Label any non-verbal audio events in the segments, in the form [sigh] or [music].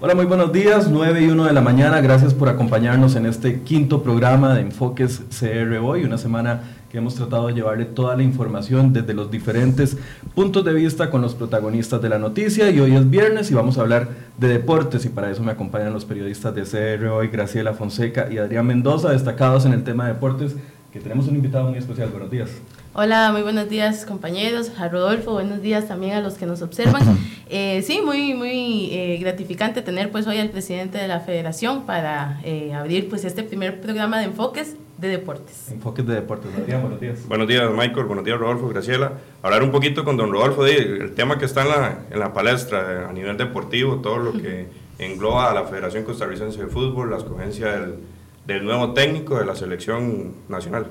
Hola, muy buenos días, 9 y 1 de la mañana. Gracias por acompañarnos en este quinto programa de Enfoques CR hoy, una semana que hemos tratado de llevarle toda la información desde los diferentes puntos de vista con los protagonistas de la noticia. Y hoy es viernes y vamos a hablar de deportes y para eso me acompañan los periodistas de CR hoy, Graciela Fonseca y Adrián Mendoza, destacados en el tema de deportes, que tenemos un invitado muy especial. Buenos días. Hola, muy buenos días compañeros, a Rodolfo, buenos días también a los que nos observan. [clears throat] Eh, sí, muy, muy eh, gratificante tener pues hoy al presidente de la federación para eh, abrir pues este primer programa de enfoques de deportes. Enfoques de deportes, Adrián, buenos días. Buenos días Michael, buenos días Rodolfo, Graciela. Hablar un poquito con don Rodolfo de el tema que está en la, en la palestra a nivel deportivo, todo lo que [laughs] engloba a la Federación Costarricense de Fútbol, la escogencia del, del nuevo técnico de la selección nacional.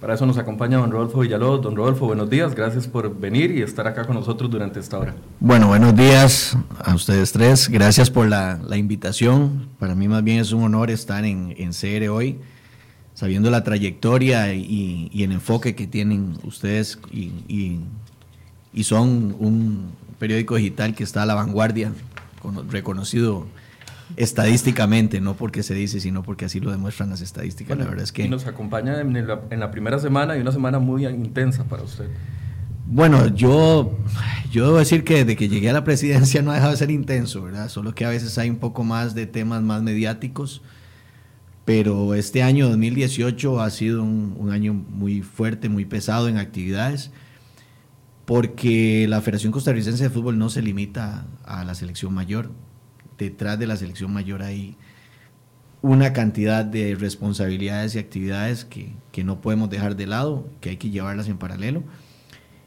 Para eso nos acompaña don Rodolfo Villalobos. Don Rodolfo, buenos días, gracias por venir y estar acá con nosotros durante esta hora. Bueno, buenos días a ustedes tres, gracias por la, la invitación. Para mí más bien es un honor estar en, en CR hoy, sabiendo la trayectoria y, y el enfoque que tienen ustedes y, y, y, son un periódico digital que está a la vanguardia, reconocido estadísticamente, no porque se dice, sino porque así lo demuestran las estadísticas. la verdad es que... Y nos acompaña en la, en la, primera semana y una semana muy intensa para usted. Bueno, yo, yo debo decir que desde que llegué a la presidencia no ha dejado de ser intenso, ¿verdad? Solo que a veces hay un poco más de temas más mediáticos, pero este año 2018 ha sido un, un año muy fuerte, muy pesado en actividades, porque la Federación Costarricense de Fútbol no se limita a la selección mayor, detrás de la selección mayor hay una cantidad de responsabilidades y actividades que, que, no podemos dejar de lado, que hay que llevarlas en paralelo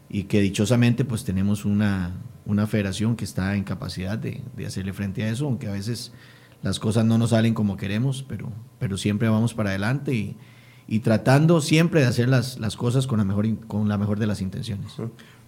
y que dichosamente pues tenemos una, una federación que está en capacidad de, de, hacerle frente a eso, aunque a veces las cosas no nos salen como queremos, pero, pero siempre vamos para adelante y, y tratando siempre de hacer las, las cosas con la, mejor, con la mejor de las intenciones.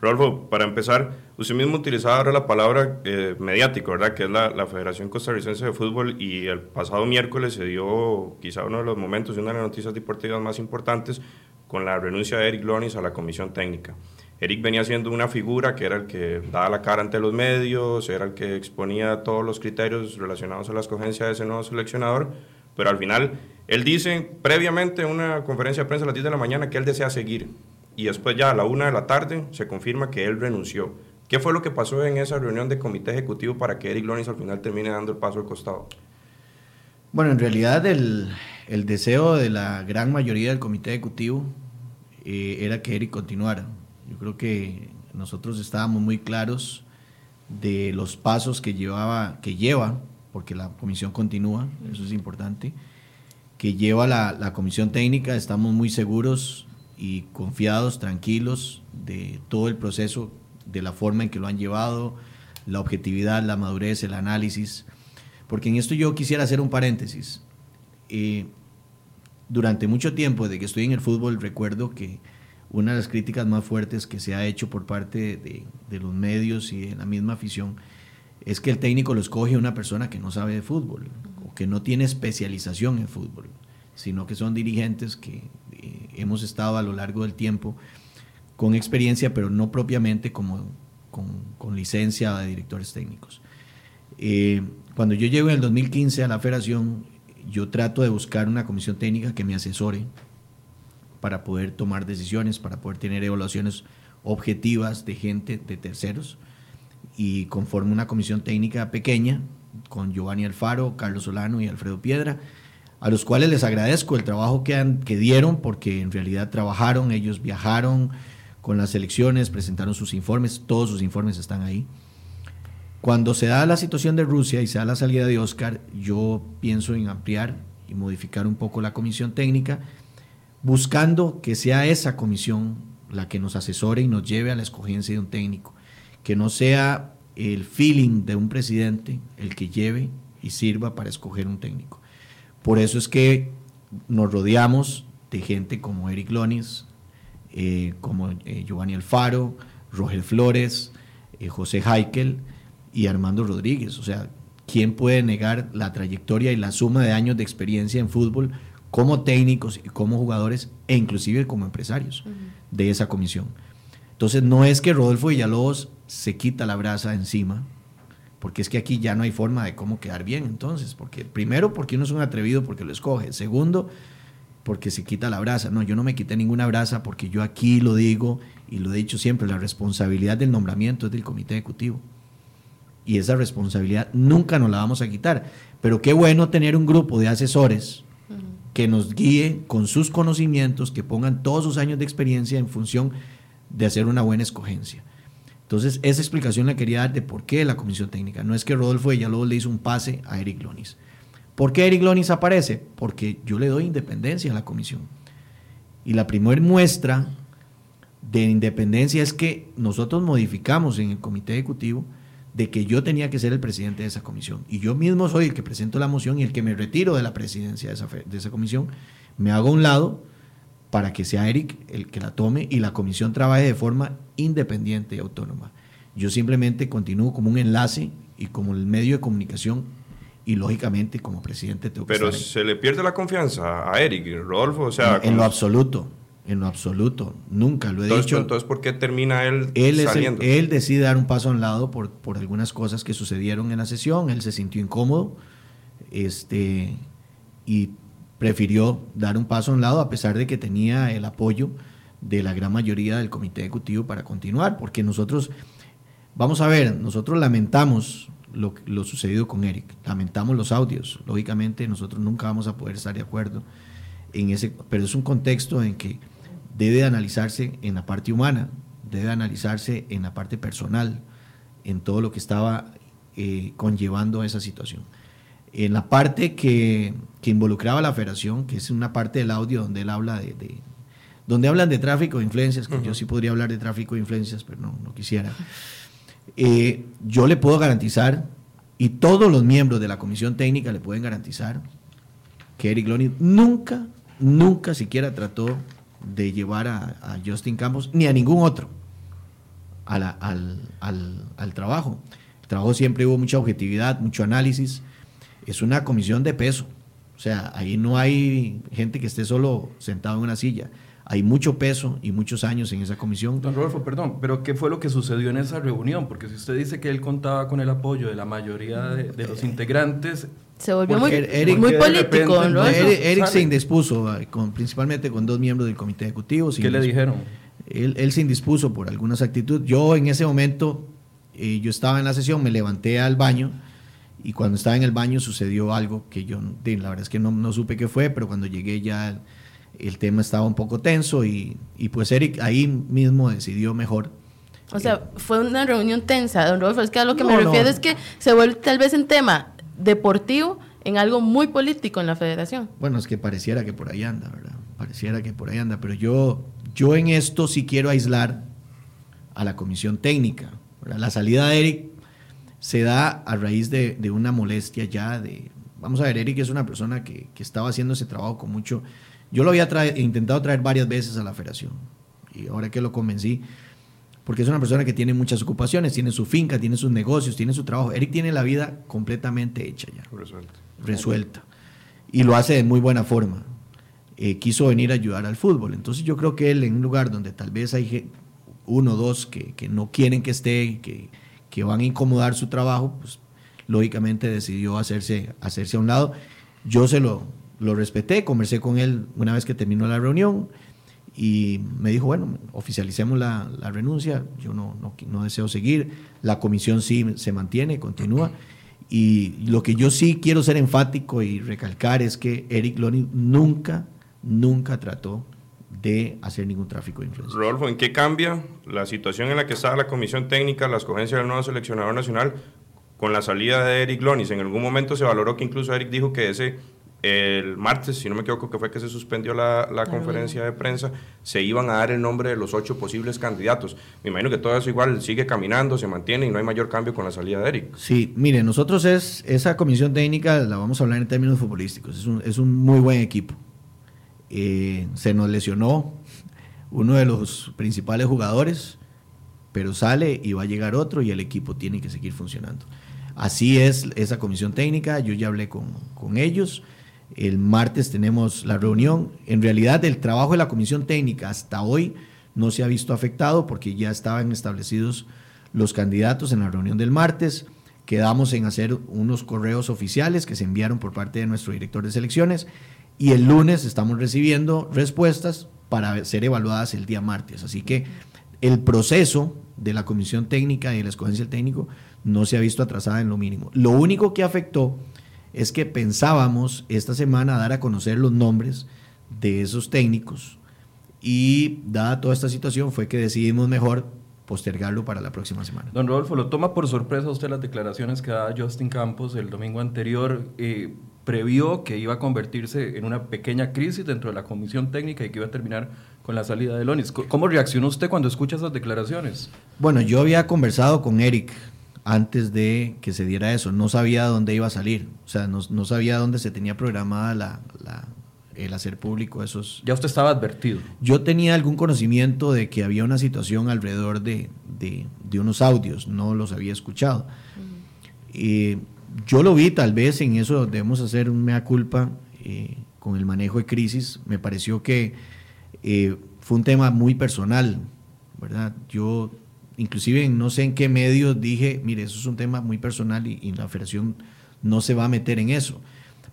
Rodolfo, para empezar, usted mismo utilizaba ahora la palabra eh, mediático, ¿verdad? Que es la, la, Federación Costarricense de Fútbol y el pasado miércoles se dio quizá uno de los momentos y una de las noticias deportivas más importantes con la renuncia de Eric Lonis a la comisión técnica. Eric venía siendo una figura que era el que daba la cara ante los medios, era el que exponía todos los criterios relacionados a la escogencia de ese nuevo seleccionador, pero al final él dice previamente en una conferencia de prensa a las 10 de la mañana que él desea seguir y después ya a la una de la tarde se confirma que él renunció. ¿Qué fue lo que pasó en esa reunión de comité ejecutivo para que Eric Lonis al final termine dando el paso al costado? Bueno, en realidad el, el deseo de la gran mayoría del comité ejecutivo eh, era que Eric continuara. Yo creo que nosotros estábamos muy claros de los pasos que llevaba, que lleva, porque la comisión continúa, eso es importante, que lleva la, la comisión técnica, estamos muy seguros y confiados, tranquilos de todo el proceso, de la forma en que lo han llevado, la objetividad, la madurez, el análisis. Porque en esto yo quisiera hacer un paréntesis. Eh, durante mucho tiempo, desde que estoy en el fútbol, recuerdo que una de las críticas más fuertes que se ha hecho por parte de, de los medios y de la misma afición es que el técnico lo escoge una persona que no sabe de fútbol o que no tiene especialización en fútbol, sino que son dirigentes que hemos estado a lo largo del tiempo con experiencia, pero no propiamente como, con, con licencia de directores técnicos. Eh, cuando yo llego en el 2015 a la federación, yo trato de buscar una comisión técnica que me asesore para poder tomar decisiones, para poder tener evaluaciones objetivas de gente, de terceros, y conformo una comisión técnica pequeña con Giovanni Alfaro, Carlos Solano y Alfredo Piedra, a los cuales les agradezco el trabajo que, dieron, porque en realidad trabajaron, ellos viajaron con las elecciones, presentaron sus informes, todos sus informes están ahí. Cuando se da la situación de Rusia y se da la salida de Oscar, yo pienso en ampliar y modificar un poco la comisión técnica, buscando que sea esa comisión la que nos asesore y nos lleve a la escogencia de un técnico, que no sea el feeling de un presidente el que lleve y sirva para escoger un técnico. Por eso es que nos rodeamos de gente como Eric Lonis, eh, como eh, Giovanni Alfaro, Roger Flores, eh, José Heikel y Armando Rodríguez. O sea, ¿quién puede negar la trayectoria y la suma de años de experiencia en fútbol como técnicos y como jugadores e inclusive como empresarios uh -huh. de esa comisión? Entonces no es que Rodolfo Villalobos se quita la brasa encima, porque es que aquí ya no hay forma de cómo quedar bien entonces, porque primero porque uno es un atrevido porque lo escoge, segundo porque se quita la brasa, no, yo no me quité ninguna brasa porque yo aquí lo digo y lo he dicho siempre, la responsabilidad del nombramiento es del comité ejecutivo. Y esa responsabilidad nunca nos la vamos a quitar, pero qué bueno tener un grupo de asesores que nos guíe con sus conocimientos, que pongan todos sus años de experiencia en función de hacer una buena escogencia. Entonces, esa explicación la quería dar de por qué la comisión técnica. No es que Rodolfo luego le hizo un pase a Eric Lonis. ¿Por qué Eric Lonis aparece? Porque yo le doy independencia a la comisión. Y la primera muestra de independencia es que nosotros modificamos en el comité ejecutivo de que yo tenía que ser el presidente de esa comisión. Y yo mismo soy el que presento la moción y el que me retiro de la presidencia de esa, de esa comisión. Me hago a un lado para que sea Eric el que la tome y la comisión trabaje de forma independiente y autónoma. Yo simplemente continúo como un enlace y como el medio de comunicación y lógicamente como presidente tengo Pero se le pierde la confianza a Eric, Rodolfo, o sea... En, lo absoluto, en lo absoluto, nunca lo he dicho. Entonces, ¿por qué termina él, él saliendo? él decide dar un paso a un lado por, por algunas cosas que sucedieron en la sesión, él se sintió incómodo, este, y prefirió dar un paso a un lado a pesar de que tenía el apoyo de la gran mayoría del comité ejecutivo para continuar, porque nosotros, vamos a ver, nosotros lamentamos lo, lo sucedido con Eric, lamentamos los audios, lógicamente nosotros nunca vamos a poder estar de acuerdo en ese, pero es un contexto en que debe analizarse en la parte humana, debe analizarse en la parte personal, en todo lo que estaba eh, conllevando esa situación. En la parte que, involucraba a la federación, que es una parte del audio donde él habla de, donde hablan de tráfico de influencias, que yo sí podría hablar de tráfico de influencias, pero no, no quisiera. Eh, yo le puedo garantizar, y todos los miembros de la comisión técnica le pueden garantizar, que Eric Loney nunca, nunca siquiera trató de llevar a, Justin Campos, ni a ningún otro, al, al, trabajo. El trabajo siempre hubo mucha objetividad, mucho análisis es una comisión de peso. O sea, ahí no hay gente que esté solo sentado en una silla. Hay mucho peso y muchos años en esa comisión. Don Rodolfo, perdón, pero ¿qué fue lo que sucedió en esa reunión? Porque si usted dice que él contaba con el apoyo de la mayoría de, los integrantes, se volvió muy, muy político. ¿no? Eric, se indispuso, eh, con, principalmente con dos miembros del comité ejecutivo. ¿Qué le dijeron? Él, él, se indispuso por algunas actitudes. Yo en ese momento, eh, yo estaba en la sesión, me levanté al baño y cuando estaba en el baño sucedió algo que yo, la verdad es que no, no supe qué fue, pero cuando llegué ya el, tema estaba un poco tenso y, y, pues Eric ahí mismo decidió mejor. O sea, fue una reunión tensa, don Rodolfo. Es que a lo que me refiero es que se vuelve tal vez en tema deportivo en algo muy político en la federación. Bueno, es que pareciera que por ahí anda, ¿verdad? Pareciera que por ahí anda, pero yo, yo en esto sí quiero aislar a la comisión técnica. La salida de Eric se da a raíz de, una molestia ya de... Vamos a ver, Eric es una persona que, estaba haciendo ese trabajo con mucho... Yo lo había intentado traer varias veces a la federación y ahora que lo convencí, porque es una persona que tiene muchas ocupaciones, tiene su finca, tiene sus negocios, tiene su trabajo. Eric tiene la vida completamente hecha ya. Resuelta. Resuelta. Y lo hace de muy buena forma. Eh, quiso venir a ayudar al fútbol. Entonces yo creo que él en un lugar donde tal vez hay uno o dos que, que no quieren que esté, que, que van a incomodar su trabajo, pues lógicamente decidió hacerse, hacerse a un lado. Yo se lo, lo respeté, conversé con él una vez que terminó la reunión y me dijo, bueno, oficialicemos la, la renuncia, yo no, no, no, deseo seguir, la comisión sí se mantiene, continúa. Y lo que yo sí quiero ser enfático y recalcar es que Eric Loney nunca, nunca trató de hacer ningún tráfico de influencia. Rodolfo, ¿en qué cambia la situación en la que está la comisión técnica, la escogencia del nuevo seleccionador nacional con la salida de Eric Lonis? En algún momento se valoró que incluso Eric dijo que ese el martes, si no me equivoco, que fue que se suspendió la, la conferencia de prensa, se iban a dar el nombre de los ocho posibles candidatos. Me imagino que todo eso igual sigue caminando, se mantiene y no hay mayor cambio con la salida de Eric. Sí, mire, nosotros es, esa comisión técnica la vamos a hablar en términos futbolísticos, es un, es un muy buen equipo. Eh, se nos lesionó uno de los principales jugadores, pero sale y va a llegar otro y el equipo tiene que seguir funcionando. Así es esa comisión técnica, yo ya hablé con, con ellos. El martes tenemos la reunión. En realidad el trabajo de la comisión técnica hasta hoy no se ha visto afectado porque ya estaban establecidos los candidatos en la reunión del martes. quedamos en hacer unos correos oficiales que se enviaron por parte de nuestro director de selecciones y el lunes estamos recibiendo respuestas para ser evaluadas el día martes. Así que el proceso de la comisión técnica y de la escogencia del técnico no se ha visto atrasada en lo mínimo. Lo único que afectó es que pensábamos esta semana dar a conocer los nombres de esos técnicos y dada toda esta situación fue que decidimos mejor postergarlo para la próxima semana. Don Rodolfo, ¿lo toma por sorpresa usted las declaraciones que daba Justin Campos el domingo anterior? Eh, previó que iba a convertirse en una pequeña crisis dentro de la comisión técnica y que iba a terminar con la salida de Lonis. ¿Cómo reaccionó usted cuando escucha esas declaraciones? Bueno, yo había conversado con Eric antes de que se diera eso. No sabía dónde iba a salir. O sea, no, no sabía dónde se tenía programada la, la, el hacer público esos... Ya usted estaba advertido. Yo tenía algún conocimiento de que había una situación alrededor de, de, de unos audios. No los había escuchado. Y yo lo vi tal vez en eso debemos hacer un mea culpa eh, con el manejo de crisis. Me pareció que eh, fue un tema muy personal, ¿verdad? Yo inclusive no sé en qué medios dije, mire, eso es un tema muy personal y, y, la federación no se va a meter en eso.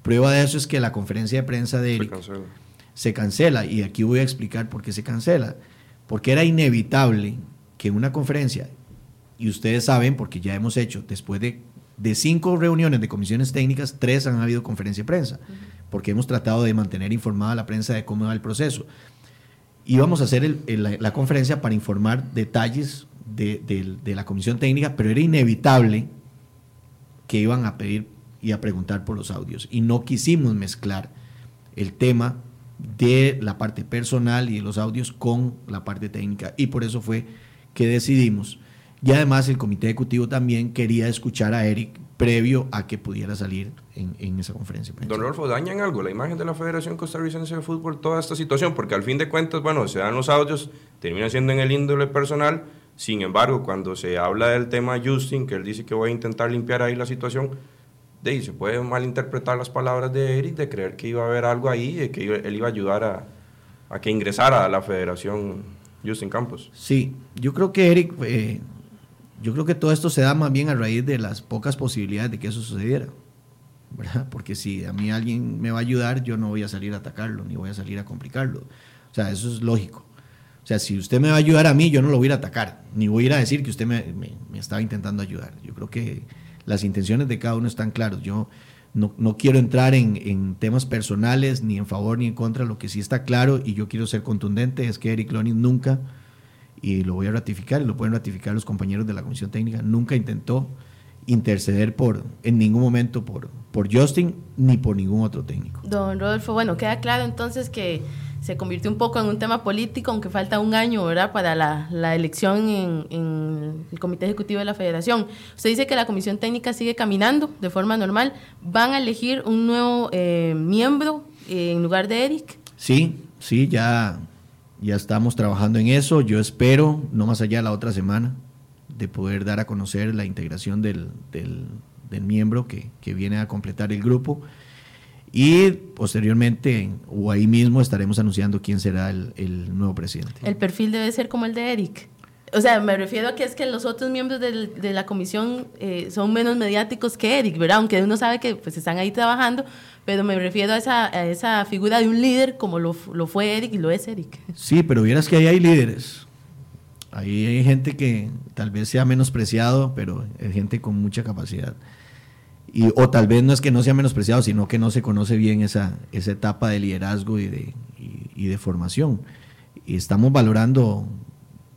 Prueba de eso es que la conferencia de prensa de Eric se cancela. se cancela y aquí voy a explicar por qué se cancela. Porque era inevitable que una conferencia, y ustedes saben, porque ya hemos hecho, después de de cinco reuniones de comisiones técnicas, tres han habido conferencia de prensa, porque hemos tratado de mantener informada a la prensa de cómo va el proceso. Íbamos a hacer el, el, la conferencia para informar detalles de, de, de, la comisión técnica, pero era inevitable que iban a pedir y a preguntar por los audios. Y no quisimos mezclar el tema de la parte personal y de los audios con la parte técnica. Y por eso fue que decidimos y además el comité ejecutivo también quería escuchar a Eric previo a que pudiera salir en, en esa conferencia. Don Rolfo, ¿dañan algo la imagen de la Federación Costarricense de Fútbol toda esta situación? Porque al fin de cuentas, bueno, se dan los audios, termina siendo en el índole personal, sin embargo, cuando se habla del tema Justin, que él dice que voy a intentar limpiar ahí la situación, de ahí se puede malinterpretar las palabras de Eric, de creer que iba a haber algo ahí, de que él iba a ayudar a, a que ingresara a la Federación Justin Campos. Sí, yo creo que Eric... Eh, yo creo que todo esto se da más bien a raíz de las pocas posibilidades de que eso sucediera. ¿verdad? Porque si a mí alguien me va a ayudar, yo no voy a salir a atacarlo, ni voy a salir a complicarlo. O sea, eso es lógico. O sea, si usted me va a ayudar a mí, yo no lo voy a ir a atacar, ni voy a ir a decir que usted me, me, me estaba intentando ayudar. Yo creo que las intenciones de cada uno están claras. Yo no, no quiero entrar en, en, temas personales, ni en favor ni en contra. Lo que sí está claro, y yo quiero ser contundente, es que Eric Lonis nunca y lo voy a ratificar y lo pueden ratificar los compañeros de la Comisión Técnica, nunca intentó interceder por en ningún momento por, por Justin ni por ningún otro técnico. Don Rodolfo, bueno, queda claro entonces que se convirtió un poco en un tema político, aunque falta un año ¿verdad? para la, la elección en, en, el Comité Ejecutivo de la Federación. Usted dice que la Comisión Técnica sigue caminando de forma normal. ¿Van a elegir un nuevo eh, miembro eh, en lugar de Eric? Sí, sí, ya ya estamos trabajando en eso. Yo espero, no más allá de la otra semana, de poder dar a conocer la integración del, del, del miembro que, que, viene a completar el grupo. Y posteriormente, o ahí mismo, estaremos anunciando quién será el, el nuevo presidente. El perfil debe ser como el de Eric. O sea, me refiero a que es que los otros miembros de, la comisión eh, son menos mediáticos que Eric, ¿verdad? Aunque uno sabe que pues están ahí trabajando, pero me refiero a esa, a esa figura de un líder como lo, lo, fue Eric y lo es Eric. Sí, pero vieras que ahí hay líderes. Ahí hay gente que tal vez sea menospreciado, pero es gente con mucha capacidad. Y, o tal vez no es que no sea menospreciado, sino que no se conoce bien esa, esa etapa de liderazgo y de, y, y de formación. Y estamos valorando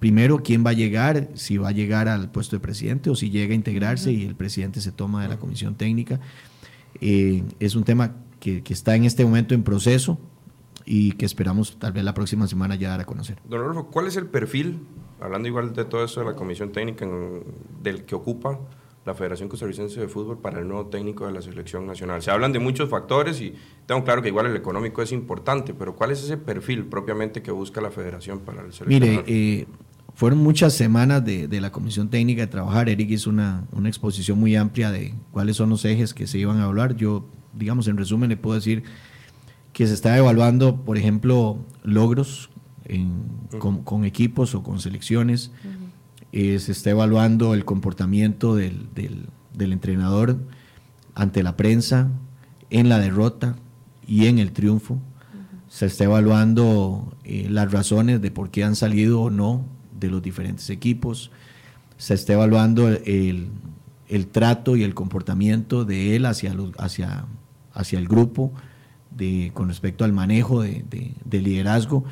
primero quién va a llegar, si va a llegar al puesto de presidente o si llega a integrarse uh -huh. y el presidente se toma de la comisión técnica. Eh, es un tema que, que, está en este momento en proceso y que esperamos tal vez la próxima semana ya dar a conocer. Don Rodolfo, ¿cuál es el perfil, hablando igual de todo eso de la comisión técnica, en, del que ocupa la Federación Costarricense de Fútbol para el nuevo técnico de la selección nacional? Se hablan de muchos factores y tengo claro que igual el económico es importante, pero ¿cuál es ese perfil propiamente que busca la Federación para el seleccionador? Mire, eh, fueron muchas semanas de, de, la comisión técnica de trabajar. Eric hizo una, una, exposición muy amplia de cuáles son los ejes que se iban a evaluar. Yo, digamos, en resumen, le puedo decir que se está evaluando, por ejemplo, logros en, uh -huh. con, con, equipos o con selecciones. Uh -huh. eh, se está evaluando el comportamiento del, del, del entrenador ante la prensa, en la derrota y en el triunfo. Se está evaluando eh, las razones de por qué han salido o no de los diferentes equipos. Se está evaluando el, el trato y el comportamiento de él hacia, hacia, hacia el grupo de, con respecto al manejo de, de, liderazgo.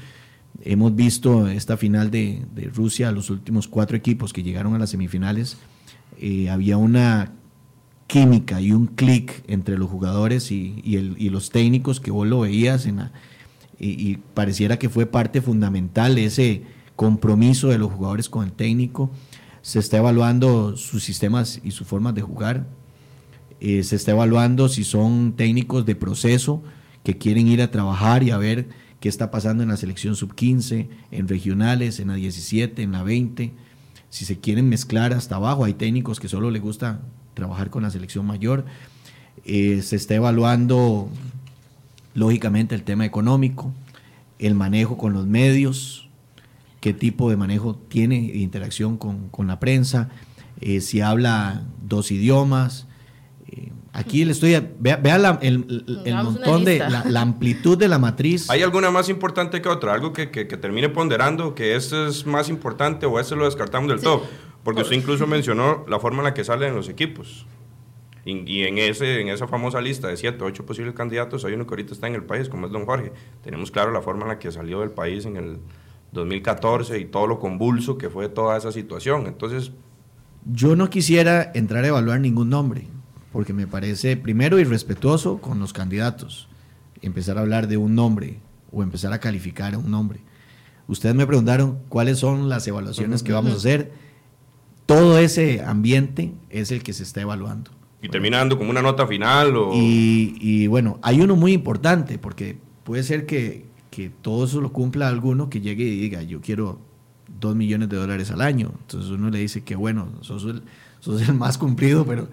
Hemos visto esta final de, de, Rusia, los últimos cuatro equipos que llegaron a las semifinales, eh, había una química y un clic entre los jugadores y, y, el, y, los técnicos que vos lo veías en y, pareciera que fue parte fundamental de ese compromiso de los jugadores con el técnico se está evaluando sus sistemas y sus formas de jugar, eh, se está evaluando si son técnicos de proceso que quieren ir a trabajar y a ver qué está pasando en la selección sub-15, en regionales, en la 17, en la 20, si se quieren mezclar hasta abajo, hay técnicos que solo les gusta trabajar con la selección mayor, eh, se está evaluando lógicamente el tema económico, el manejo con los medios, qué tipo de manejo tiene de interacción con, con la prensa, eh, si habla dos idiomas. Eh, aquí le estoy, vea, vea la, el, el montón de, la, amplitud de la matriz. ¿Hay alguna más importante que otra? ¿Algo que, que, termine ponderando que este es más importante o ese lo descartamos del todo? Porque usted incluso [laughs] mencionó la forma en la que salen los equipos. Y, y, en, ese, en esa famosa lista de siete o ocho posibles candidatos hay uno que ahorita está en el país, como es don Jorge. Tenemos claro la forma en la que salió del país en el 2014 y todo lo convulso que fue toda esa situación. Entonces... Yo no quisiera entrar a evaluar ningún nombre, porque me parece primero irrespetuoso con los candidatos, empezar a hablar de un nombre o empezar a calificar a un nombre. Ustedes me preguntaron cuáles son las evaluaciones que vamos a hacer. Todo ese ambiente es el que se está evaluando. Y terminando como una nota final. O... Y, y bueno, hay uno muy importante, porque puede ser que, que todo eso lo cumpla alguno que llegue y diga, yo quiero dos millones de dólares al año. Entonces uno le dice que bueno, sos el, sos el más cumplido, pero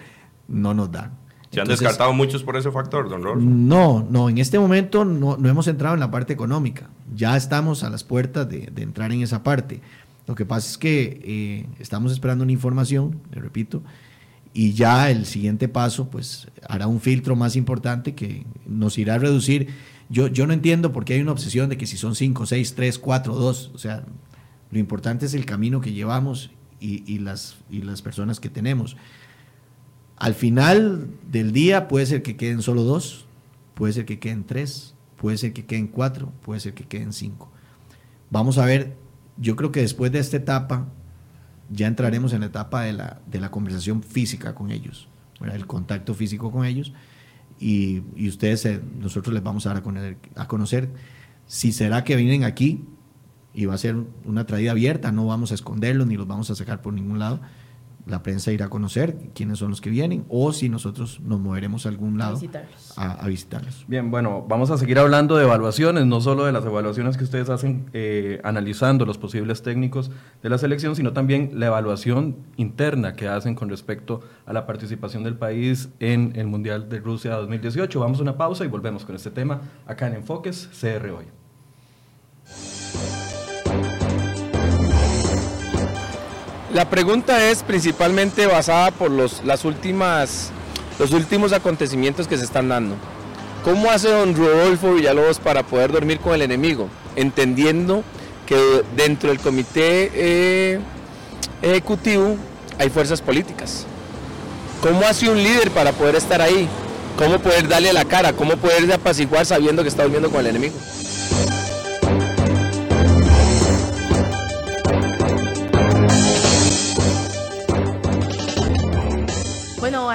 no nos dan. ¿Se han descartado muchos por ese factor, don Rolfo? No, no, en este momento no, no, hemos entrado en la parte económica. Ya estamos a las puertas de, de entrar en esa parte. Lo que pasa es que eh, estamos esperando una información, le repito, y ya el siguiente paso pues hará un filtro más importante que nos irá a reducir yo, yo no entiendo por qué hay una obsesión de que si son 5, 6, 3, 4, 2. O sea, lo importante es el camino que llevamos y, las, y las personas que tenemos. Al final del día puede ser que queden solo dos, puede ser que queden tres, puede ser que queden cuatro, puede ser que queden cinco. Vamos a ver, yo creo que después de esta etapa ya entraremos en la etapa de la, de la conversación física con ellos, el contacto físico con ellos y, y ustedes, eh, nosotros les vamos a dar a conocer, a conocer. Si será que vienen aquí y va a ser una traída abierta, no vamos a esconderlos ni los vamos a sacar por ningún lado la prensa irá a conocer quiénes son los que vienen o si nosotros nos moveremos a algún lado a, visitarlos. Bien, bueno, vamos a seguir hablando de evaluaciones, no solo de las evaluaciones que ustedes hacen eh, analizando los posibles técnicos de la selección, sino también la evaluación interna que hacen con respecto a la participación del país en el Mundial de Rusia 2018. Vamos a una pausa y volvemos con este tema acá en Enfoques CR hoy. La pregunta es principalmente basada por los, las últimas, los últimos acontecimientos que se están dando. ¿Cómo hace don Rodolfo Villalobos para poder dormir con el enemigo? Entendiendo que dentro del comité eh, ejecutivo hay fuerzas políticas. ¿Cómo hace un líder para poder estar ahí? ¿Cómo poder darle la cara? ¿Cómo poder apaciguar sabiendo que está durmiendo con el enemigo?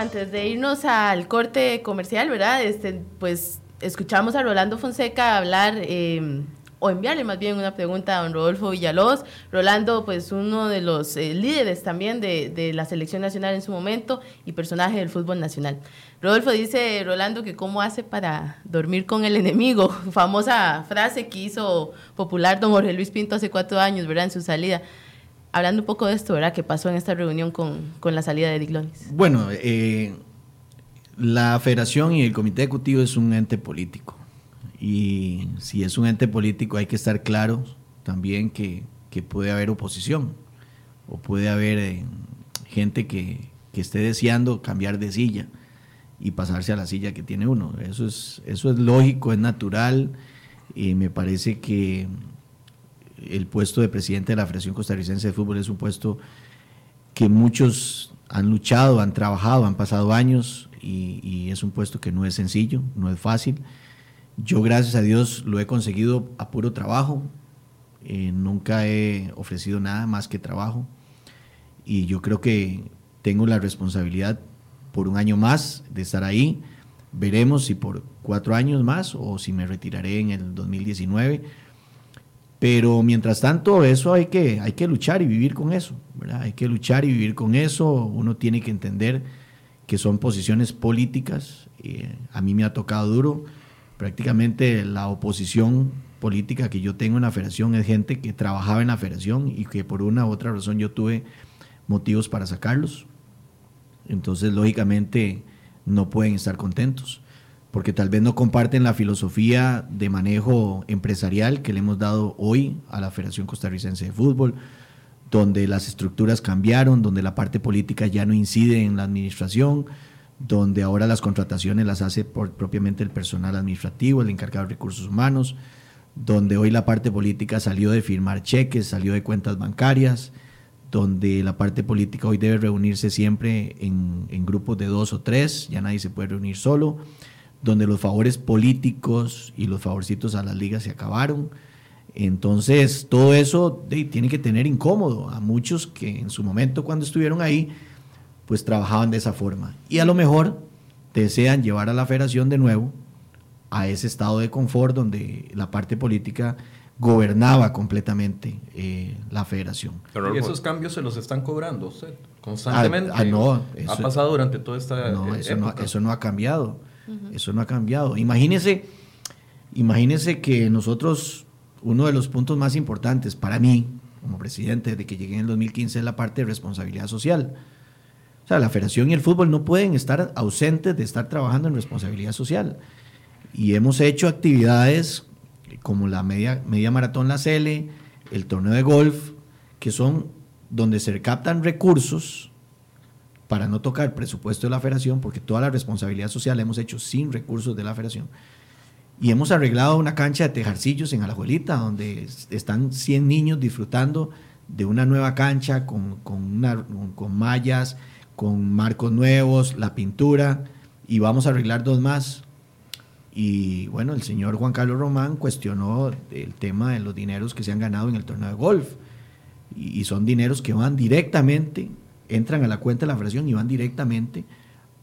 Antes de irnos al corte comercial, ¿verdad? Este, pues escuchamos a Rolando Fonseca hablar em, o enviarle más bien una pregunta a don Rodolfo Villalobos. Rolando, pues uno de los eh, líderes también de, la selección nacional en su momento y personaje del fútbol nacional. Rodolfo dice, Rolando, que cómo hace para dormir con el enemigo. [laughs] Famosa frase que hizo popular don Jorge Luis Pinto hace cuatro años, ¿verdad? En su salida hablando un poco de esto, ¿verdad? ¿Qué pasó en esta reunión con, con la salida de Diglonis? Bueno, eh, la federación y el comité ejecutivo es un ente político. Y si es un ente político hay que estar claro también que, que puede haber oposición o puede haber eh, gente que, que esté deseando cambiar de silla y pasarse a la silla que tiene uno. Eso es, eso es lógico, es natural y me parece que el puesto de presidente de la Federación Costarricense de Fútbol es un puesto que muchos han luchado, han trabajado, han pasado años y, es un puesto que no es sencillo, no es fácil. Yo gracias a Dios lo he conseguido a puro trabajo, eh, nunca he ofrecido nada más que trabajo y yo creo que tengo la responsabilidad por un año más de estar ahí. Veremos si por cuatro años más o si me retiraré en el 2019 pero mientras tanto, eso hay que, hay que luchar y vivir con eso. Hay que luchar y vivir con eso. Uno tiene que entender que son posiciones políticas. a mí me ha tocado duro. Prácticamente la oposición política que yo tengo en la federación es gente que trabajaba en la federación y que por una u otra razón yo tuve motivos para sacarlos. Entonces, lógicamente, no pueden estar contentos porque tal vez no comparten la filosofía de manejo empresarial que le hemos dado hoy a la Federación Costarricense de Fútbol, donde las estructuras cambiaron, donde la parte política ya no incide en la administración, donde ahora las contrataciones las hace por, propiamente el personal administrativo, el encargado de recursos humanos, donde hoy la parte política salió de firmar cheques, salió de cuentas bancarias, donde la parte política hoy debe reunirse siempre en, en grupos de dos o tres, ya nadie se puede reunir solo donde los favores políticos y los favorcitos a las ligas se acabaron. Entonces, todo eso tiene que tener incómodo a muchos que en su momento cuando estuvieron ahí, pues trabajaban de esa forma. Y a lo mejor desean llevar a la federación de nuevo a ese estado de confort donde la parte política gobernaba completamente eh, la federación. y esos cambios se los están cobrando usted constantemente. Ah, ah no, ha pasado durante toda esta no, eso no, eso no ha cambiado. Eso no ha cambiado. Imagínese, imagínese que nosotros, uno de los puntos más importantes para mí, como presidente, de que llegué en el 2015, es la parte de responsabilidad social. O sea, la federación y el fútbol no pueden estar ausentes de estar trabajando en responsabilidad social. Y hemos hecho actividades como la media, media maratón La Cele, el torneo de golf, que son donde se captan recursos para no tocar presupuesto de la federación, porque toda la responsabilidad social la hemos hecho sin recursos de la federación. Y hemos arreglado una cancha de tejarcillos en Alajuelita, donde están 100 niños disfrutando de una nueva cancha con, con, con mallas, con marcos nuevos, la pintura, y vamos a arreglar dos más. Y bueno, el señor Juan Carlos Román cuestionó el tema de los dineros que se han ganado en el torneo de golf. Y son dineros que van directamente entran a la cuenta de la federación y van directamente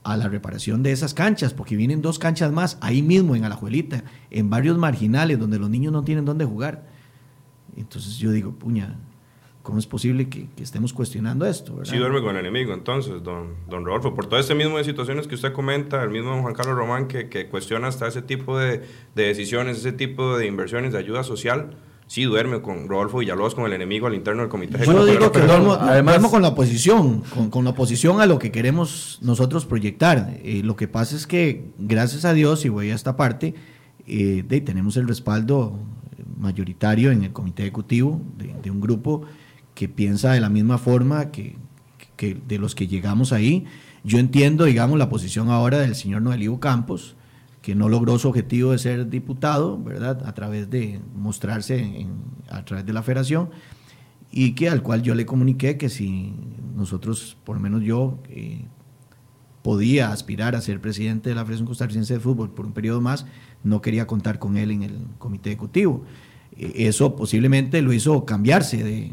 a la reparación de esas canchas, porque vienen dos canchas más ahí mismo en Alajuelita, en barrios marginales donde los niños no tienen dónde jugar. Entonces yo digo, puña, ¿cómo es posible que, estemos cuestionando esto? ¿verdad? Sí duerme con el enemigo, entonces, don, don Rodolfo, por todo este mismo de situaciones que usted comenta, el mismo don Juan Carlos Román que, que cuestiona hasta ese tipo de, de decisiones, ese tipo de inversiones de ayuda social sí duerme con Rodolfo Villalobos, con el enemigo al interno del comité. Yo digo que duermo, además, con la oposición, con, la oposición a lo que queremos nosotros proyectar. Eh, lo que pasa es que, gracias a Dios, y voy a esta parte, eh, de, tenemos el respaldo mayoritario en el comité ejecutivo de, un grupo que piensa de la misma forma que, que, de los que llegamos ahí. Yo entiendo, digamos, la posición ahora del señor Noel Campos, que no logró su objetivo de ser diputado, ¿verdad? A través de mostrarse a través de la federación y que al cual yo le comuniqué que si nosotros, por lo menos yo, eh, podía aspirar a ser presidente de la Federación Costarricense de Fútbol por un periodo más, no quería contar con él en el comité ejecutivo. E, eso posiblemente lo hizo cambiarse de,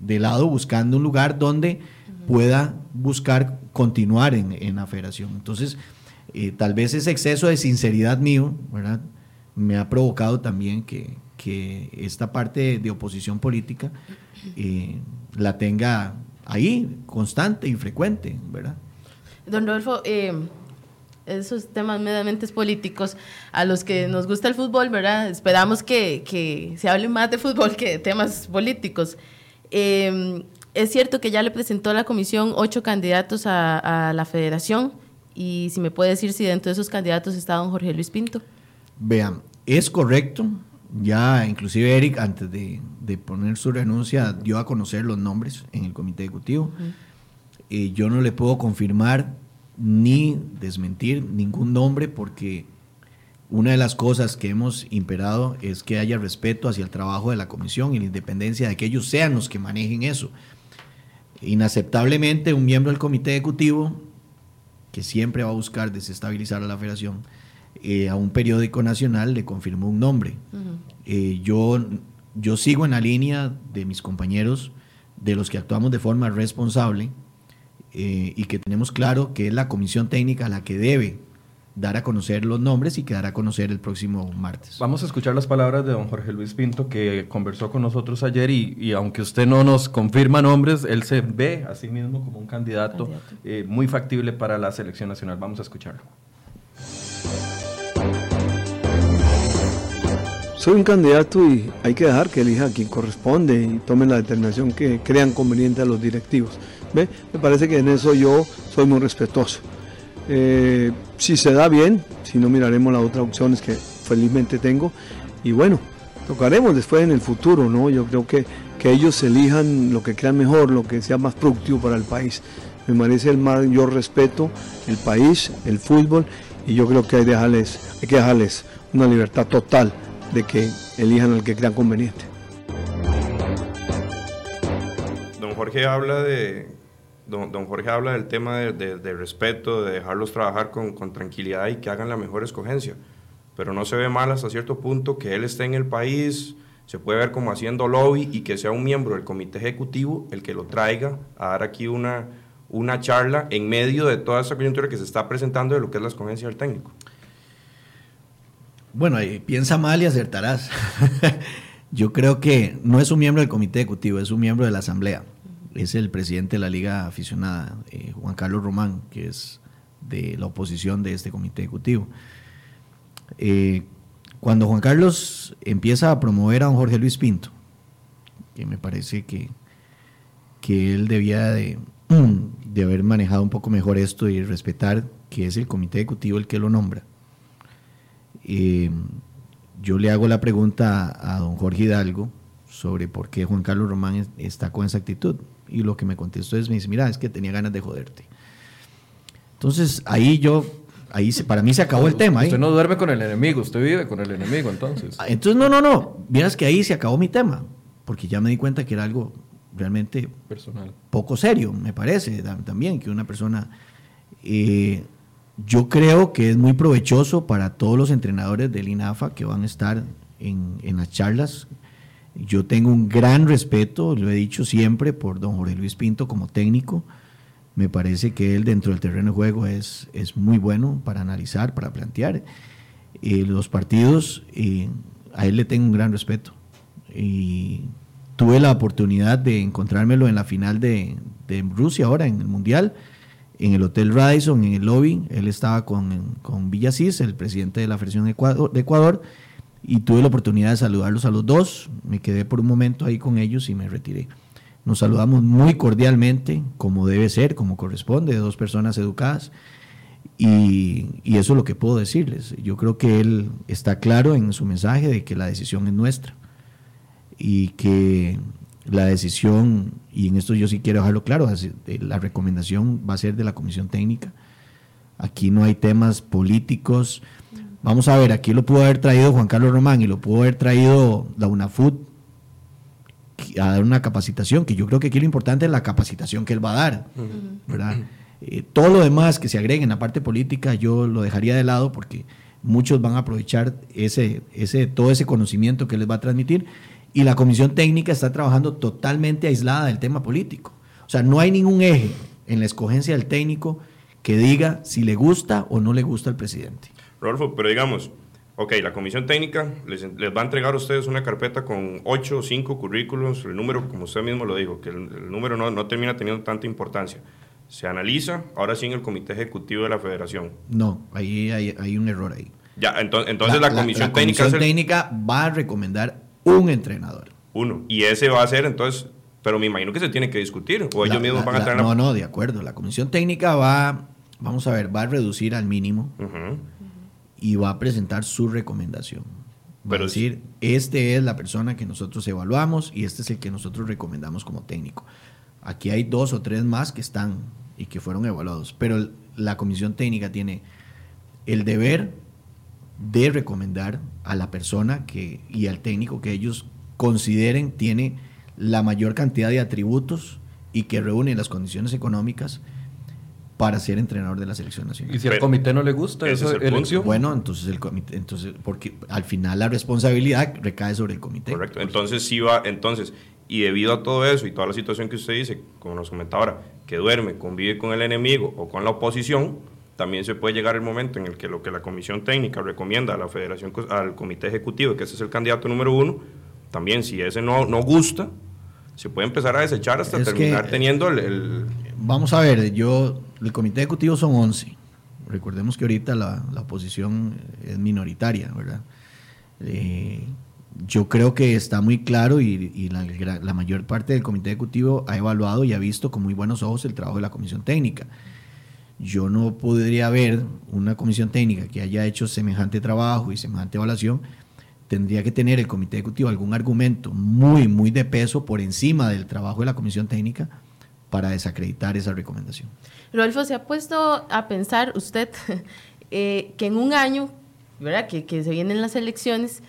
de, lado, buscando un lugar donde pueda buscar continuar en, en la federación. Entonces, eh, tal vez ese exceso de sinceridad mío, ¿verdad? Me ha provocado también que, esta parte de oposición política eh, la tenga ahí, constante y frecuente, ¿verdad? Don Rodolfo, eh, esos temas meramente políticos, a los que nos gusta el fútbol, ¿verdad? Esperamos que, se hable más de fútbol que de temas políticos. es cierto que ya le presentó a la comisión ocho candidatos a la federación. Y si me puede decir si dentro de esos candidatos está don Jorge Luis Pinto. Vean, es correcto. Ya inclusive Eric, antes de, poner su renuncia, dio a conocer los nombres en el comité ejecutivo. eh, yo no le puedo confirmar ni desmentir ningún nombre porque una de las cosas que hemos imperado es que haya respeto hacia el trabajo de la comisión y la independencia de que ellos sean los que manejen eso. Inaceptablemente, un miembro del comité ejecutivo, que siempre va a buscar desestabilizar a la federación, eh, a un periódico nacional le confirmó un nombre. Eh, yo, yo sigo en la línea de mis compañeros, de los que actuamos de forma responsable eh, y que tenemos claro que es la comisión técnica la que debe dar a conocer los nombres y quedar a conocer el próximo martes. Vamos a escuchar las palabras de don Jorge Luis Pinto, que conversó con nosotros ayer y, aunque usted no nos confirma nombres, él se ve a sí mismo como un candidato, eh, muy factible para la selección nacional. Vamos a escucharlo. Soy un candidato y hay que dejar que elija a quien corresponde y tome la determinación que crean conveniente a los directivos. ¿Ve? Me parece que en eso yo soy muy respetuoso. Eh, si se da bien, si no miraremos las otras opciones que felizmente tengo. Y bueno, tocaremos después en el futuro, ¿no? Yo creo que, que ellos elijan lo que crean mejor, lo que sea más productivo para el país. Me merece el mayor respeto el país, el fútbol, y yo creo que hay, dejarles, hay que dejarles una libertad total de que elijan al que crean conveniente. Don Jorge habla de, don, Jorge habla del tema de, respeto, de dejarlos trabajar con, tranquilidad y que hagan la mejor escogencia. Pero no se ve mal hasta cierto punto que él esté en el país, se puede ver como haciendo lobby y que sea un miembro del comité ejecutivo el que lo traiga a dar aquí una, charla en medio de toda esa coyuntura que se está presentando de lo que es la escogencia del técnico. Bueno, piensa mal y acertarás. [laughs] Yo creo que no es un miembro del comité ejecutivo, es un miembro de la asamblea es el presidente de la Liga Aficionada, eh, Juan Carlos Román, que es de la oposición de este comité ejecutivo. Eh, cuando Juan Carlos empieza a promover a don Jorge Luis Pinto, que me parece que, que él debía de, [clears throat] de haber manejado un poco mejor esto y respetar que es el comité ejecutivo el que lo nombra. Eh, yo le hago la pregunta a, don Jorge Hidalgo sobre por qué Juan Carlos Román está con esa actitud. Y lo que me contestó es, me dice, mira, es que tenía ganas de joderte. Entonces ahí yo, ahí para mí se acabó el tema. Usted no duerme con el enemigo, usted vive con el enemigo entonces. Ah, entonces no, no, no, miras que ahí se acabó mi tema, porque ya me di cuenta que era algo realmente personal. Poco serio, me parece también, que una persona... Eh, yo creo que es muy provechoso para todos los entrenadores del INAFA que van a estar en, en las charlas yo tengo un gran respeto, lo he dicho siempre, por don Jorge Luis Pinto como técnico. Me parece que él dentro del terreno de juego es, es muy bueno para analizar, para plantear eh, los partidos. y a él le tengo un gran respeto. Y tuve la oportunidad de encontrármelo en la final de, de Rusia ahora, en el Mundial, en el Hotel Radisson, en el lobby. Él estaba con, con Villasís, el presidente de la Federación de Ecuador, de Ecuador y tuve la oportunidad de saludarlos a los dos. Me quedé por un momento ahí con ellos y me retiré. Nos saludamos muy cordialmente, como debe ser, como corresponde, de dos personas educadas. Y, y, eso es lo que puedo decirles. Yo creo que él está claro en su mensaje de que la decisión es nuestra y que la decisión, y en esto yo sí quiero dejarlo claro, la recomendación va a ser de la comisión técnica. Aquí no hay temas políticos, Vamos a ver, aquí lo pudo haber traído Juan Carlos Román y lo pudo haber traído la UNAFUT a dar una capacitación, que yo creo que aquí lo importante es la capacitación que él va a dar, ¿verdad? Eh, todo lo demás que se agregue en la parte política yo lo dejaría de lado porque muchos van a aprovechar ese, ese, todo ese conocimiento que les va a transmitir y la comisión técnica está trabajando totalmente aislada del tema político. O sea, no hay ningún eje en la escogencia del técnico que diga si le gusta o no le gusta al presidente. Rodolfo, pero digamos, ok, la comisión técnica les, va a entregar a ustedes una carpeta con 8 o 5 currículos, el número, como usted mismo lo dijo, que el, número no, no, termina teniendo tanta importancia. Se analiza, ahora sí en el comité ejecutivo de la federación. No, ahí hay, un error ahí. Ya, entonces, entonces la, comisión técnica... La comisión técnica va a recomendar un entrenador. Uno, y ese va a ser entonces... Pero me imagino que se tiene que discutir, o ellos mismos van a traer... No, no, de acuerdo. La comisión técnica va, vamos a ver, va a reducir al mínimo y va a presentar su recomendación. Va a decir, este es la persona que nosotros evaluamos y este es el que nosotros recomendamos como técnico. Aquí hay dos o tres más que están y que fueron evaluados, pero la comisión técnica tiene el deber de recomendar a la persona que, y al técnico que ellos consideren tiene la mayor cantidad de atributos y que reúne las condiciones económicas para ser entrenador de la selección nacional. ¿Y si al comité no le gusta esa elección? Bueno, entonces el comité, entonces, porque al final la responsabilidad recae sobre el comité. Correcto. Entonces sí va, entonces, y debido a todo eso y toda la situación que usted dice, como nos comentaba ahora, que duerme, convive con el enemigo o con la oposición, también se puede llegar el momento en el que lo que la comisión técnica recomienda a la federación, al comité ejecutivo, que ese es el candidato número uno, también si ese no, no gusta, se puede empezar a desechar hasta terminar teniendo el, Vamos a ver, yo el comité ejecutivo son 11. Recordemos que ahorita la, oposición es minoritaria, ¿verdad? Eh, yo creo que está muy claro y, la, mayor parte del comité ejecutivo ha evaluado y ha visto con muy buenos ojos el trabajo de la comisión técnica. Yo no podría ver una comisión técnica que haya hecho semejante trabajo y semejante evaluación. Tendría que tener el comité ejecutivo algún argumento muy, muy de peso por encima del trabajo de la comisión técnica para desacreditar esa recomendación. Rodolfo, ¿se ha puesto a pensar usted [laughs] eh, que en un año, ¿verdad? Que, se vienen las elecciones,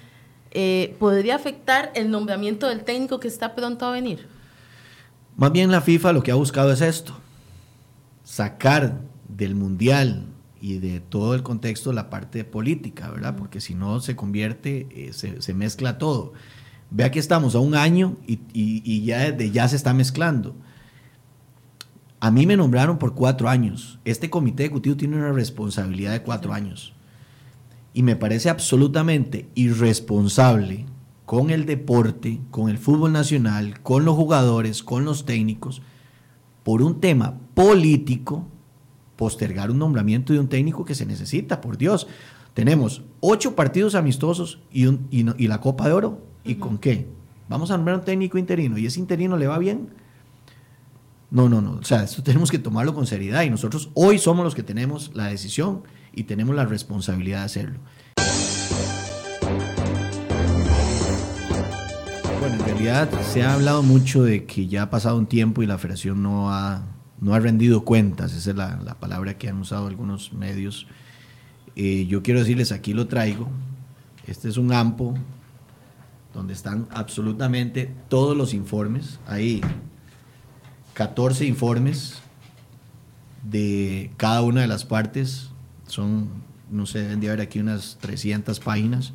eh, podría afectar el nombramiento del técnico que está pronto a venir? Más bien la FIFA lo que ha buscado es esto, sacar del Mundial y de todo el contexto la parte política, ¿verdad? Porque si no se convierte, eh, se, mezcla todo. Vea que estamos a un año y, y ya, de, ya se está mezclando. A mí me nombraron por cuatro años. Este comité ejecutivo tiene una responsabilidad de cuatro años. Y me parece absolutamente irresponsable con el deporte, con el fútbol nacional, con los jugadores, con los técnicos, por un tema político, postergar un nombramiento de un técnico que se necesita, por Dios. Tenemos ocho partidos amistosos y, y, la Copa de Oro. ¿Y con qué? Vamos a nombrar un técnico interino y ese interino le va bien no, no, no. O sea, esto tenemos que tomarlo con seriedad y nosotros hoy somos los que tenemos la decisión y tenemos la responsabilidad de hacerlo. Bueno, en realidad se ha hablado mucho de que ya ha pasado un tiempo y la federación no ha, no ha rendido cuentas. Esa es la, palabra que han usado algunos medios. Eh, yo quiero decirles, aquí lo traigo. Este es un AMPO donde están absolutamente todos los informes. Ahí 14 informes de cada una de las partes. Son, no sé, deben de haber aquí unas 300 páginas.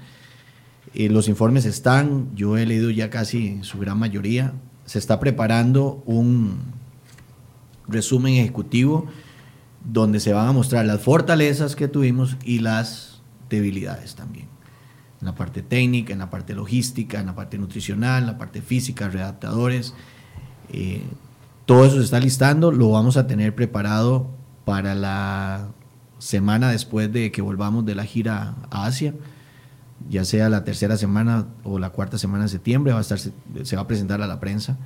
Eh, los informes están, yo he leído ya casi su gran mayoría. Se está preparando un resumen ejecutivo donde se van a mostrar las fortalezas que tuvimos y las debilidades también. En la parte técnica, en la parte logística, en la parte nutricional, en la parte física, redactadores. Eh, todo eso se está listando, lo vamos a tener preparado para la semana después de que volvamos de la gira a Asia, ya sea la tercera semana o la cuarta semana de septiembre, va a estar, se va a presentar a la prensa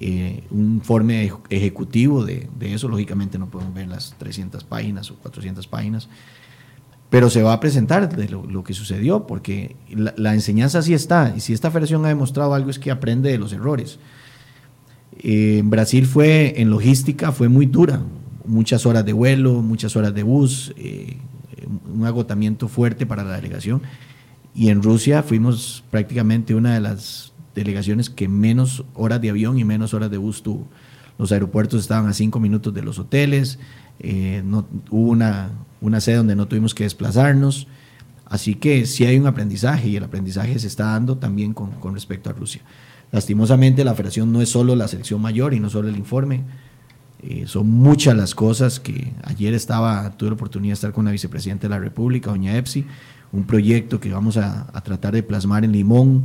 eh, un informe ejecutivo de, eso, lógicamente no podemos ver las 300 páginas o 400 páginas, pero se va a presentar de lo, que sucedió, porque la, enseñanza sí está, y si esta federación ha demostrado algo es que aprende de los errores. Eh, en Brasil fue, en logística, fue muy dura. Muchas horas de vuelo, muchas horas de bus, eh, un agotamiento fuerte para la delegación. Y en Rusia fuimos prácticamente una de las delegaciones que menos horas de avión y menos horas de bus tuvo. Los aeropuertos estaban a cinco minutos de los hoteles, eh, no, hubo una, una sede donde no tuvimos que desplazarnos. Así que sí hay un aprendizaje y el aprendizaje se está dando también con, con respecto a Rusia. Lastimosamente la federación no es solo la selección mayor y no solo el informe. Eh, son muchas las cosas que ayer estaba, tuve la oportunidad de estar con la vicepresidenta de la República, doña Epsi, un proyecto que vamos a, tratar de plasmar en Limón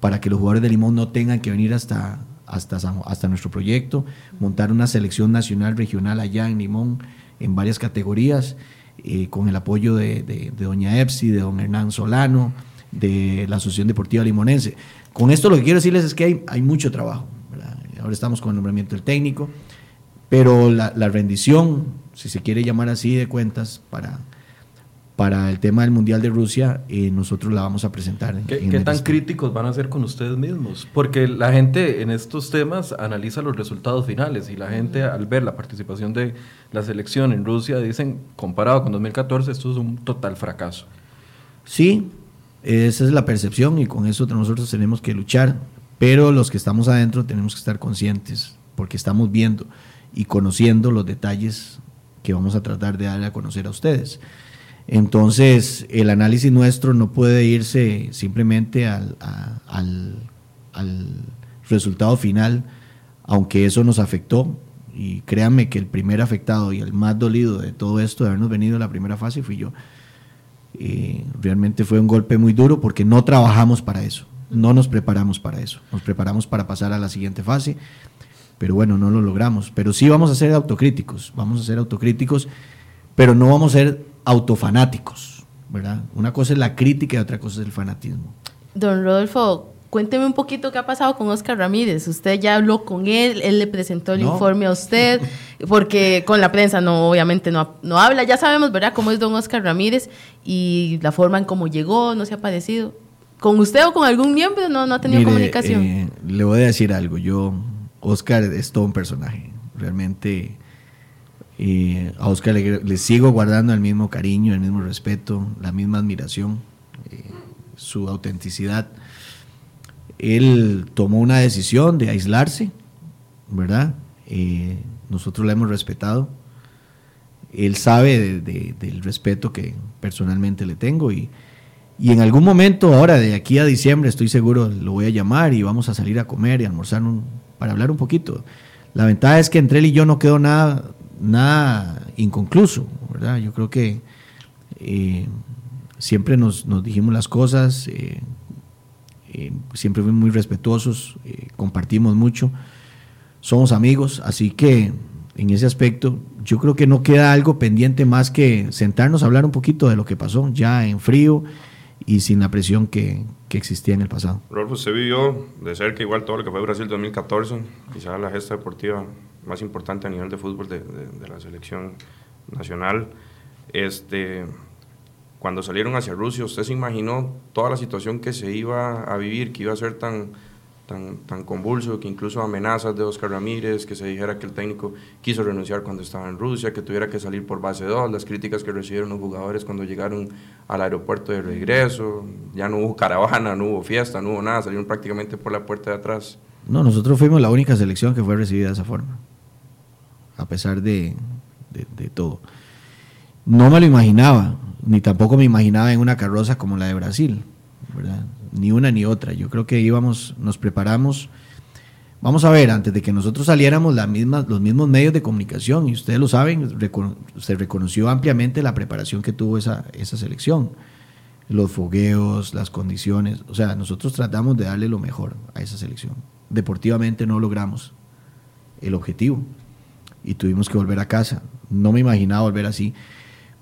para que los jugadores de Limón no tengan que venir hasta, hasta, hasta nuestro proyecto, montar una selección nacional regional allá en Limón en varias categorías, eh, con el apoyo de, de, doña Epsi, de don Hernán Solano, de la Asociación Deportiva Limonense. Con esto lo que quiero decirles es que hay, mucho trabajo. Ahora estamos con el nombramiento del técnico, pero la, rendición, si se quiere llamar así, de cuentas para, para el tema del Mundial de Rusia, eh, nosotros la vamos a presentar. ¿Qué, qué tan críticos van a ser con ustedes mismos? Porque la gente en estos temas analiza los resultados finales y la gente al ver la participación de la selección en Rusia dicen, comparado con 2014, esto es un total fracaso. Sí, esa es la percepción y con eso nosotros tenemos que luchar, pero los que estamos adentro tenemos que estar conscientes porque estamos viendo y conociendo los detalles que vamos a tratar de darle a conocer a ustedes. Entonces, el análisis nuestro no puede irse simplemente al, resultado final, aunque eso nos afectó. Y créanme que el primer afectado y el más dolido de todo esto, de habernos venido a la primera fase, fui yo. Realmente fue un golpe muy duro porque no trabajamos para eso, no nos preparamos para eso. Nos preparamos para pasar a la siguiente fase, pero bueno, no lo logramos. Pero sí vamos a ser autocríticos, vamos a ser autocríticos, pero no vamos a ser autofanáticos, ¿verdad? Una cosa es la crítica y otra cosa es el fanatismo. Don Rodolfo, cuénteme un poquito qué ha pasado con Oscar Ramírez. Usted ya habló con él, él le presentó el informe a usted, [laughs] porque con la prensa no, obviamente no, no habla. Ya sabemos, ¿verdad?, cómo es don Oscar Ramírez y la forma en cómo llegó, no se ha parecido. ¿Con usted o con algún miembro no, no ha tenido comunicación? Eh, le voy a decir algo. Yo, Oscar es todo un personaje. Realmente y a Oscar le, sigo guardando el mismo cariño, el mismo respeto, la misma admiración, eh, su autenticidad. Él tomó una decisión de aislarse, ¿verdad? Eh, nosotros la hemos respetado. Él sabe del respeto que personalmente le tengo y, y en algún momento, ahora de aquí a diciembre, estoy seguro, lo voy a llamar y vamos a salir a comer y almorzar para hablar un poquito. La ventaja es que entre él y yo no quedó nada nada inconcluso, ¿verdad? Yo creo que eh, siempre nos, dijimos las cosas, eh, eh, siempre fuimos muy respetuosos, compartimos mucho, somos amigos, así que en ese aspecto yo creo que no queda algo pendiente más que sentarnos a hablar un poquito de lo que pasó, ya en frío y sin la presión que, que existía en el pasado. Rolfo, usted vivió de cerca igual todo lo que fue Brasil 2014, quizás la gesta deportiva más importante a nivel de fútbol de, la selección nacional. Este, cuando salieron hacia Rusia, ¿usted se imaginó toda la situación que se iba a vivir, que iba a ser tan, tan, tan convulso, que incluso amenazas de Oscar Ramírez, que se dijera que el técnico quiso renunciar cuando estaba en Rusia, que tuviera que salir por base 2, las críticas que recibieron los jugadores cuando llegaron al aeropuerto de regreso, ya no hubo caravana, no hubo fiesta, no hubo nada, salieron prácticamente por la puerta de atrás. No, nosotros fuimos la única selección que fue recibida de esa forma a pesar de, todo. No me lo imaginaba, ni tampoco me imaginaba en una carroza como la de Brasil, ni una ni otra. Yo creo que íbamos, nos preparamos. Vamos a ver, antes de que nosotros saliéramos los mismos medios de comunicación, y ustedes lo saben, se reconoció ampliamente la preparación que tuvo esa, esa selección. Los fogueos, las condiciones. O sea, nosotros tratamos de darle lo mejor a esa selección. Deportivamente no logramos el objetivo y tuvimos que volver a casa. No me imaginaba volver así,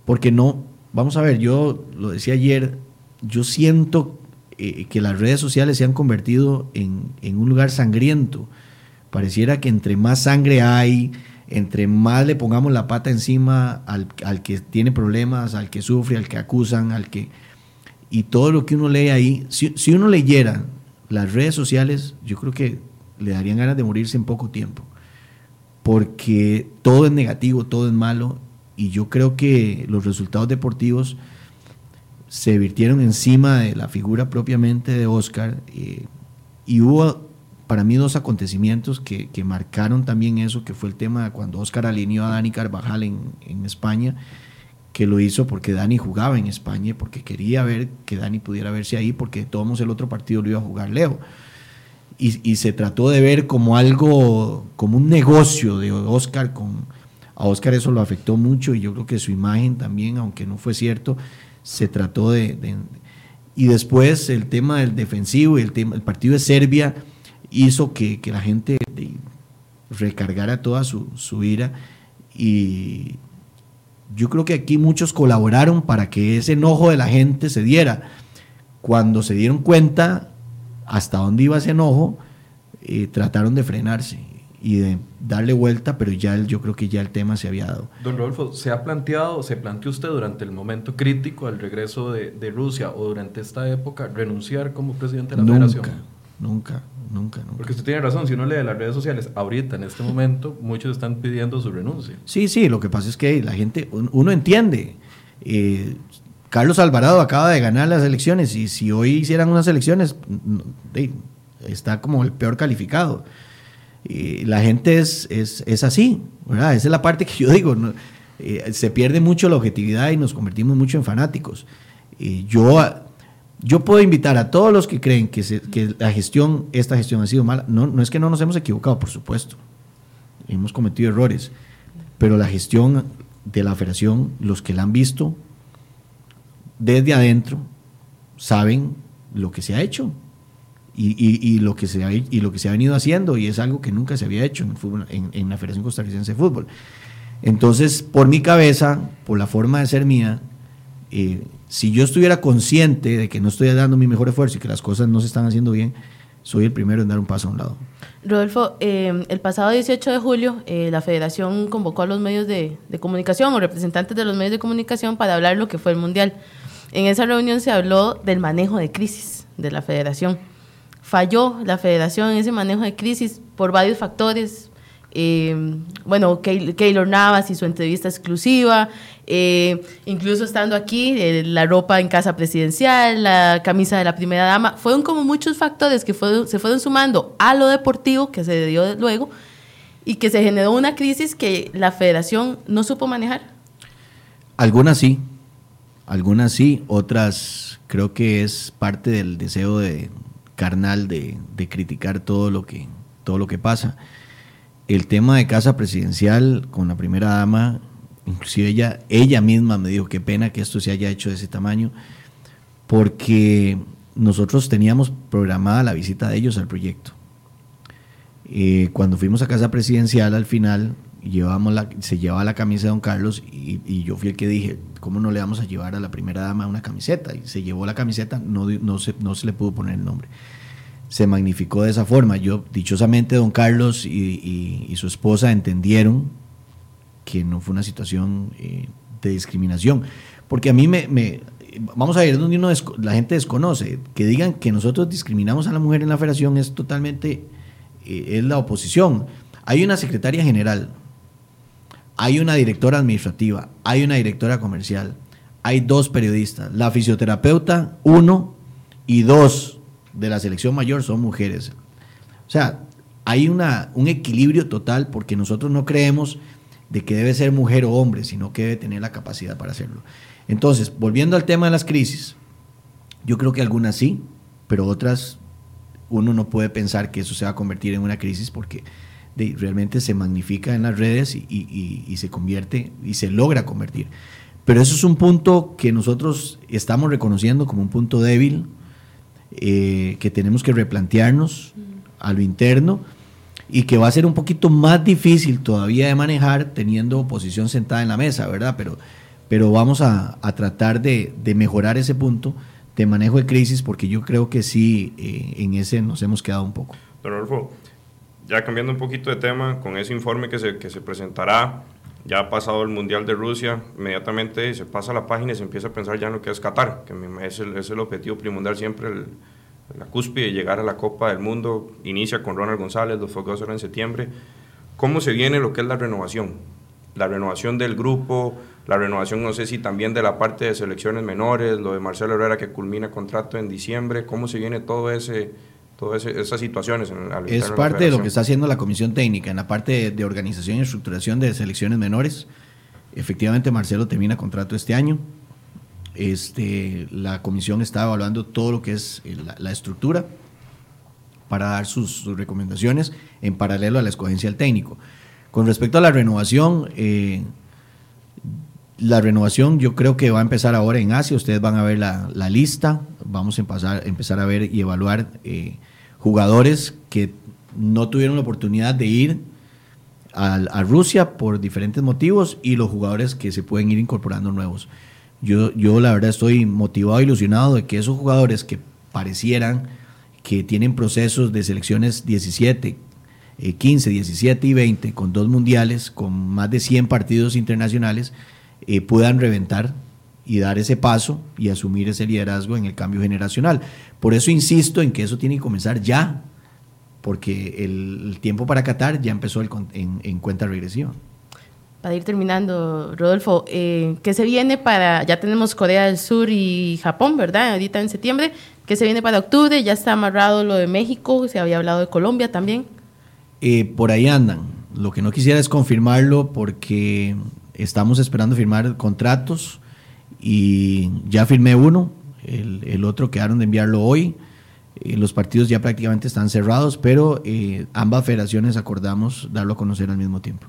porque no, vamos a ver, yo lo decía ayer, yo siento eh, que las redes sociales se han convertido en, un lugar sangriento. Pareciera que entre más sangre hay, entre más le pongamos la pata encima al, que tiene problemas, al que sufre, al que acusan, al que... Y todo lo que uno lee ahí, si, si uno leyera las redes sociales, yo creo que le darían ganas de morirse en poco tiempo porque todo es negativo, todo es malo, y yo creo que los resultados deportivos se virtieron encima de la figura propiamente de Oscar, eh, y hubo para mí dos acontecimientos que, marcaron también eso, que fue el tema de cuando Oscar alineó a Dani Carvajal en, en España, que lo hizo porque Dani jugaba en España, porque quería ver que Dani pudiera verse ahí, porque todos el otro partido lo iba a jugar Leo y, se trató de ver como algo, como un negocio de Oscar. Con, a Oscar eso lo afectó mucho y yo creo que su imagen también, aunque no fue cierto, se trató de... y después el tema del defensivo y el, tema, el partido de Serbia hizo que, la gente recargara toda su, ira y yo creo que aquí muchos colaboraron para que ese enojo de la gente se diera. Cuando se dieron cuenta, hasta dónde iba ese enojo, eh, trataron de frenarse. Y de darle vuelta, pero ya yo creo que ya el tema se había dado. Don Rodolfo, ¿se ha planteado, se planteó usted durante el momento crítico al regreso de, de Rusia o durante esta época renunciar como presidente de la nunca, federación? Nunca, nunca, nunca. Porque usted tiene razón, si uno lee las redes sociales, ahorita, en este momento, muchos están pidiendo su renuncia. Sí, sí, lo que pasa es que la gente, uno entiende. Eh, Carlos Alvarado acaba de ganar las elecciones y si hoy hicieran unas elecciones, está como el peor calificado. Y la gente es, es, es, así. Esa es la parte que yo digo. Eh, se pierde mucho la objetividad y nos convertimos mucho en fanáticos. Y yo, yo puedo invitar a todos los que creen que, se, que la gestión, esta gestión ha sido mala. No, no es que no nos hemos equivocado, por supuesto. Hemos cometido errores. Pero la gestión de la federación, los que la han visto desde adentro, saben lo que se ha hecho y, lo que se ha, y lo que se ha venido haciendo, y es algo que nunca se había hecho en, fútbol, en, la Federación Costarricense de Fútbol. Entonces, por mi cabeza, por la forma de ser mía, eh, si yo estuviera consciente de que no estoy dando mi mejor esfuerzo y que las cosas no se están haciendo bien, soy el primero en dar un paso a un lado. Rodolfo, eh, el pasado 18 de julio eh, la federación convocó a los medios de, de, comunicación o representantes de los medios de comunicación para hablar lo que fue el Mundial. En esa reunión se habló del manejo de crisis de la federación falló la federación en ese manejo de crisis por varios factores. Eh, bueno, Keylor Navas y su entrevista exclusiva, eh, incluso estando aquí, eh, la ropa en casa presidencial, la camisa de la primera dama, fueron como muchos factores que se fueron sumando a lo deportivo que se dio luego y que se generó una crisis que la federación no supo manejar. Algunas sí, algunas sí, otras creo que es parte del deseo de, carnal de, criticar todo lo, que, todo lo que pasa. El tema de casa presidencial con la primera dama, inclusive ella, ella misma me dijo qué pena que esto se haya hecho de ese tamaño, porque nosotros teníamos programada la visita de ellos al proyecto. Eh, cuando fuimos a casa presidencial al final, llevamos la, se llevaba la camisa de don Carlos y, yo fui el que dije, ¿cómo no le vamos a llevar a la primera dama una camiseta? Y se llevó la camiseta, no, no, se, no se le pudo poner el nombre. Se magnificó de esa forma. Yo, dichosamente, don Carlos y, su esposa entendieron que no fue una situación eh, de discriminación. Porque a mí me, vamos a ver donde uno la gente desconoce. Que digan que nosotros discriminamos a la mujer en la federación es totalmente, eh, es la oposición. Hay una secretaria general hay una directora administrativa, hay una directora comercial, hay dos periodistas, la fisioterapeuta, uno y dos de la selección mayor son mujeres. O sea, hay una, un equilibrio total porque nosotros no creemos de que debe ser mujer o hombre, sino que debe tener la capacidad para hacerlo. Entonces, volviendo al tema de las crisis, yo creo que algunas sí, pero otras uno no puede pensar que eso se va a convertir en una crisis porque realmente se magnifica en las redes y, se convierte y se logra convertir. Pero eso es un punto que nosotros estamos reconociendo como un punto débil, eh, que tenemos que replantearnos a lo interno y que va a ser un poquito más difícil todavía de manejar teniendo oposición sentada en la mesa, ¿verdad? Pero, pero vamos a, tratar de, mejorar ese punto de manejo de crisis porque yo creo que sí, eh, en ese nos hemos quedado un poco. Don ya cambiando un poquito de tema, con ese informe que se, que se presentará, ya ha pasado el Mundial de Rusia, inmediatamente se pasa la página y se empieza a pensar ya en lo que es Qatar, que es el, es el objetivo primordial siempre, la cúspide, llegar a la Copa del Mundo, inicia con Ronald González, los Fuegos serán en septiembre. ¿Cómo se viene lo que es la renovación? La renovación del grupo, la renovación no sé si también de la parte de selecciones menores, lo de Marcelo Herrera que culmina contrato en diciembre, ¿cómo se viene todo ese todas esas situaciones. es parte de, lo que está haciendo la Comisión Técnica en la parte de, organización y estructuración de selecciones menores. Efectivamente, Marcelo termina contrato este año. Este, la comisión está evaluando todo lo que es la, estructura para dar sus, recomendaciones en paralelo a la escogencia del técnico. Con respecto a la renovación, eh, la renovación yo creo que va a empezar ahora en Asia, ustedes van a ver la, lista, vamos a empezar, empezar, a ver y evaluar eh, jugadores que no tuvieron la oportunidad de ir a, Rusia por diferentes motivos y los jugadores que se pueden ir incorporando nuevos. Yo, yo la verdad estoy motivado ilusionado de que esos jugadores que parecieran que tienen procesos de selecciones 17, 15, 17 y 20, con dos mundiales, con más de 100 partidos internacionales, eh, puedan reventar y dar ese paso y asumir ese liderazgo en el cambio generacional. Por eso insisto en que eso tiene que comenzar ya, porque el, tiempo para Qatar ya empezó en, cuenta regresiva. Para ir terminando, Rodolfo, eh, ¿qué se viene para, ya tenemos Corea del Sur y Japón, ¿verdad? Ahorita en septiembre, ¿qué se viene para octubre? Ya está amarrado lo de México, se había hablado de Colombia también. Eh, por ahí andan. Lo que no quisiera es confirmarlo porque estamos esperando firmar contratos y ya firmé uno, el, otro quedaron de enviarlo hoy. Eh, los partidos ya prácticamente están cerrados, pero eh, ambas federaciones acordamos darlo a conocer al mismo tiempo.